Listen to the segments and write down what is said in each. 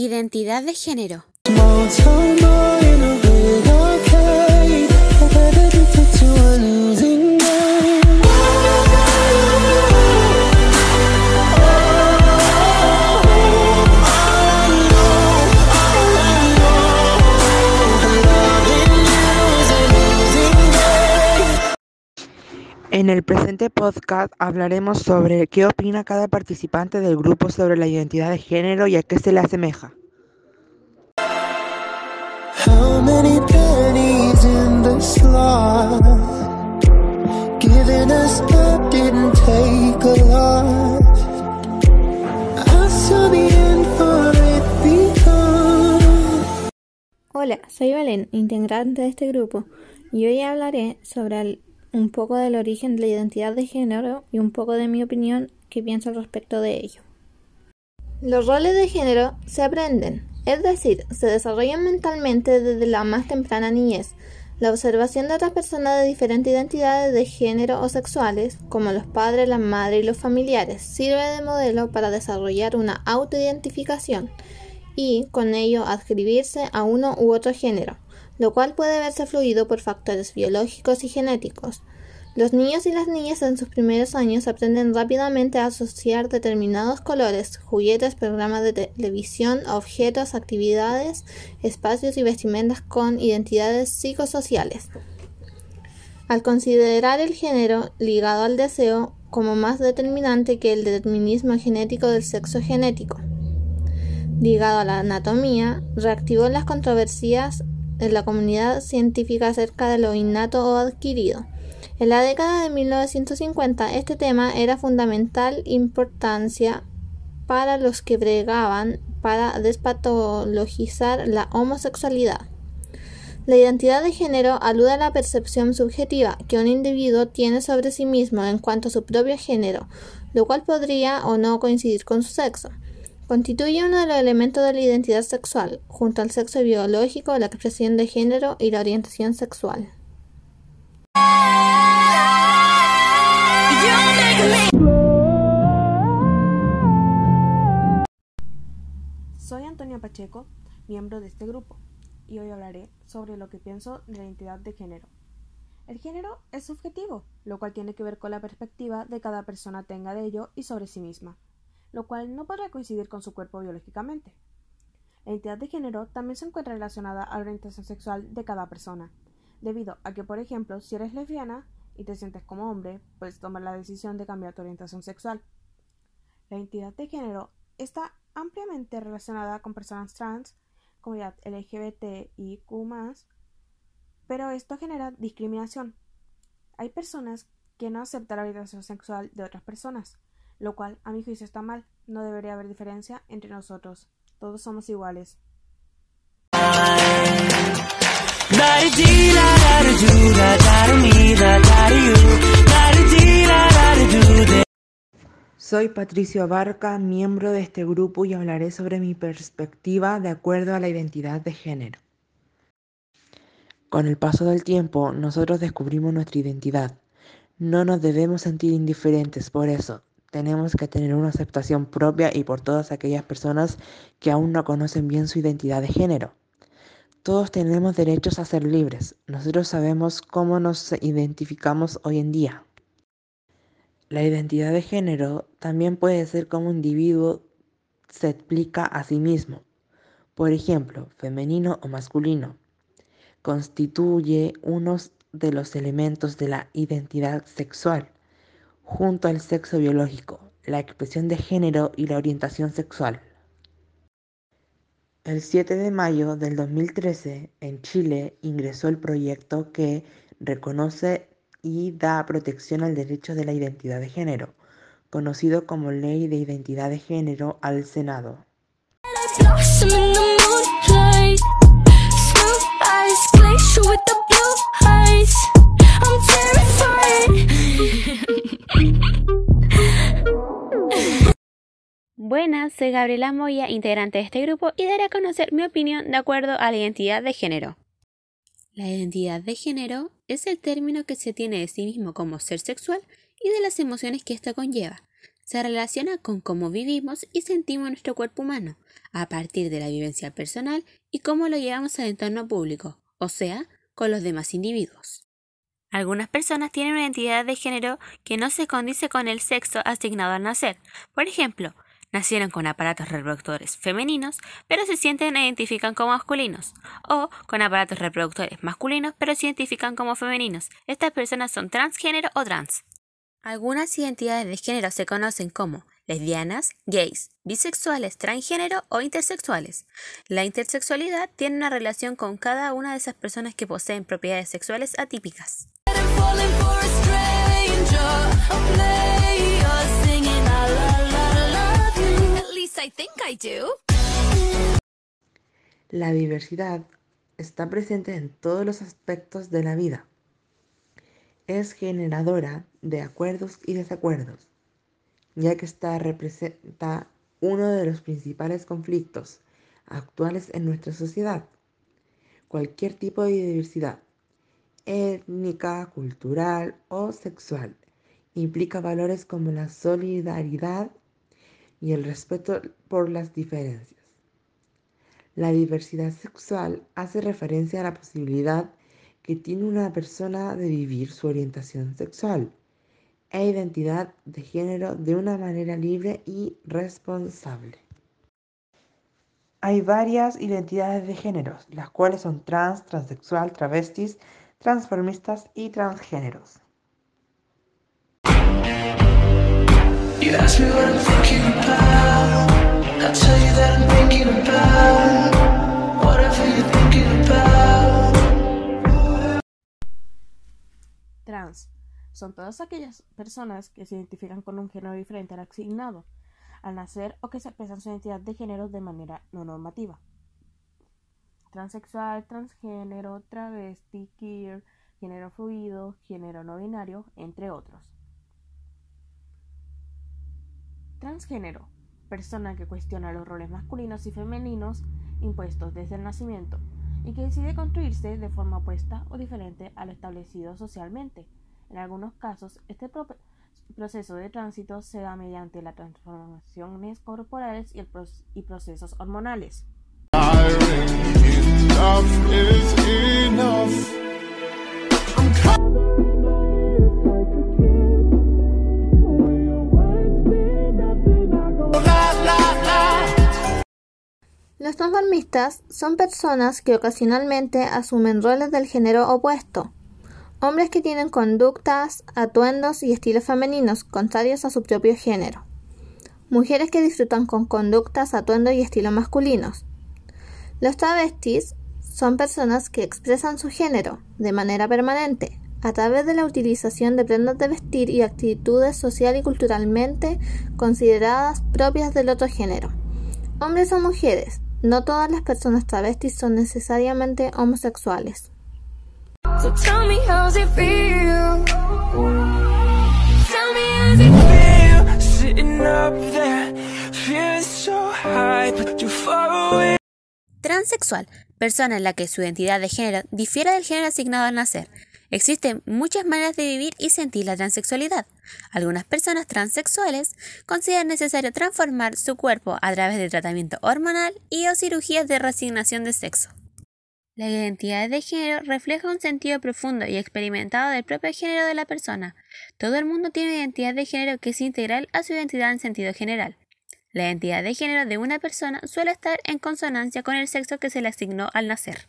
Identidad de género. En el presente podcast hablaremos sobre qué opina cada participante del grupo sobre la identidad de género y a qué se le asemeja. How many pennies in the slot? Giving us up didn't take a lot. I saw the end for it because. Hola, soy Belén, integrante de este grupo, y hoy hablaré sobre el un poco del origen de la identidad de género y un poco de mi opinión que pienso al respecto de ello. Los roles de género se aprenden, es decir, se desarrollan mentalmente desde la más temprana niñez. La observación de otras personas de diferentes identidades de género o sexuales, como los padres, las madres y los familiares, sirve de modelo para desarrollar una autoidentificación y, con ello, adscribirse a uno u otro género lo cual puede verse fluido por factores biológicos y genéticos. Los niños y las niñas en sus primeros años aprenden rápidamente a asociar determinados colores, juguetes, programas de televisión, objetos, actividades, espacios y vestimentas con identidades psicosociales. Al considerar el género ligado al deseo como más determinante que el determinismo genético del sexo genético, ligado a la anatomía, reactivó las controversias en la comunidad científica acerca de lo innato o adquirido. En la década de 1950 este tema era fundamental importancia para los que bregaban para despatologizar la homosexualidad. La identidad de género alude a la percepción subjetiva que un individuo tiene sobre sí mismo en cuanto a su propio género, lo cual podría o no coincidir con su sexo. Constituye uno de los elementos de la identidad sexual, junto al sexo biológico, la expresión de género y la orientación sexual. Soy Antonia Pacheco, miembro de este grupo, y hoy hablaré sobre lo que pienso de la identidad de género. El género es subjetivo, lo cual tiene que ver con la perspectiva de cada persona tenga de ello y sobre sí misma lo cual no podrá coincidir con su cuerpo biológicamente. La identidad de género también se encuentra relacionada a la orientación sexual de cada persona, debido a que, por ejemplo, si eres lesbiana y te sientes como hombre, puedes tomar la decisión de cambiar tu orientación sexual. La identidad de género está ampliamente relacionada con personas trans, comunidad LGBTIQ, pero esto genera discriminación. Hay personas que no aceptan la orientación sexual de otras personas, lo cual a mi juicio está mal. No debería haber diferencia entre nosotros. Todos somos iguales. Soy Patricio Abarca, miembro de este grupo y hablaré sobre mi perspectiva de acuerdo a la identidad de género. Con el paso del tiempo, nosotros descubrimos nuestra identidad. No nos debemos sentir indiferentes por eso, tenemos que tener una aceptación propia y por todas aquellas personas que aún no conocen bien su identidad de género. Todos tenemos derechos a ser libres. Nosotros sabemos cómo nos identificamos hoy en día. La identidad de género también puede ser como un individuo se explica a sí mismo. Por ejemplo, femenino o masculino. Constituye uno de los elementos de la identidad sexual junto al sexo biológico, la expresión de género y la orientación sexual. El 7 de mayo del 2013, en Chile, ingresó el proyecto que reconoce y da protección al derecho de la identidad de género, conocido como Ley de Identidad de Género, al Senado. Buenas, soy Gabriela Moya, integrante de este grupo, y daré a conocer mi opinión de acuerdo a la identidad de género. La identidad de género es el término que se tiene de sí mismo como ser sexual y de las emociones que esto conlleva. se relaciona con cómo vivimos y sentimos nuestro cuerpo humano, a partir de la vivencia personal y cómo lo llevamos al entorno público, o sea, con los demás individuos. Algunas personas tienen una identidad de género que no se condice con el sexo asignado al nacer. Por ejemplo, nacieron con aparatos reproductores femeninos, pero se sienten e identifican como masculinos, o con aparatos reproductores masculinos, pero se identifican como femeninos. Estas personas son transgénero o trans. Algunas identidades de género se conocen como lesbianas, gays, bisexuales, transgénero o intersexuales. La intersexualidad tiene una relación con cada una de esas personas que poseen propiedades sexuales atípicas. La diversidad está presente en todos los aspectos de la vida. Es generadora de acuerdos y desacuerdos, ya que esta representa uno de los principales conflictos actuales en nuestra sociedad. Cualquier tipo de diversidad, étnica, cultural o sexual, implica valores como la solidaridad y el respeto por las diferencias. La diversidad sexual hace referencia a la posibilidad que tiene una persona de vivir su orientación sexual e identidad de género de una manera libre y responsable. Hay varias identidades de géneros, las cuales son trans, transexual, travestis, transformistas y transgéneros. Trans son todas aquellas personas que se identifican con un género diferente al asignado al nacer o que se expresan su identidad de género de manera no normativa. Transexual, transgénero, travesti, queer, género fluido, género no binario, entre otros. Transgénero, persona que cuestiona los roles masculinos y femeninos impuestos desde el nacimiento y que decide construirse de forma opuesta o diferente a lo establecido socialmente. En algunos casos, este proceso de tránsito se da mediante las transformaciones corporales y, y procesos hormonales. Transformistas son personas que ocasionalmente asumen roles del género opuesto, hombres que tienen conductas, atuendos y estilos femeninos contrarios a su propio género, mujeres que disfrutan con conductas, atuendos y estilos masculinos. Los travestis son personas que expresan su género de manera permanente a través de la utilización de prendas de vestir y actitudes social y culturalmente consideradas propias del otro género. Hombres o mujeres, no todas las personas travestis son necesariamente homosexuales. Transexual, persona en la que su identidad de género difiere del género asignado al nacer, Existen muchas maneras de vivir y sentir la transexualidad. Algunas personas transexuales consideran necesario transformar su cuerpo a través de tratamiento hormonal y o cirugías de resignación de sexo. La identidad de género refleja un sentido profundo y experimentado del propio género de la persona. Todo el mundo tiene una identidad de género que es integral a su identidad en sentido general. La identidad de género de una persona suele estar en consonancia con el sexo que se le asignó al nacer.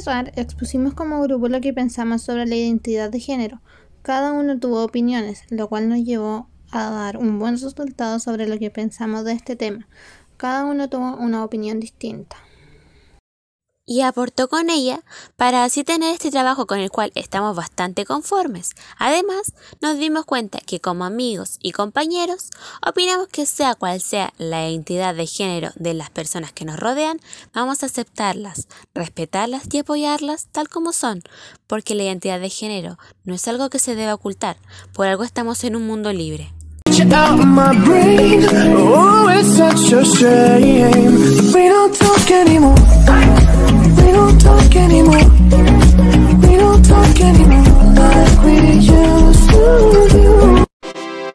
Cerrar, expusimos como grupo lo que pensamos sobre la identidad de género. Cada uno tuvo opiniones, lo cual nos llevó a dar un buen resultado sobre lo que pensamos de este tema. Cada uno tuvo una opinión distinta y aportó con ella para así tener este trabajo con el cual estamos bastante conformes. Además, nos dimos cuenta que como amigos y compañeros, opinamos que sea cual sea la identidad de género de las personas que nos rodean, vamos a aceptarlas, respetarlas y apoyarlas tal como son, porque la identidad de género no es algo que se deba ocultar, por algo estamos en un mundo libre. get you out of my brain. Oh, it's such a shame. We don't talk anymore. We don't talk anymore. We don't talk anymore Like we used to. do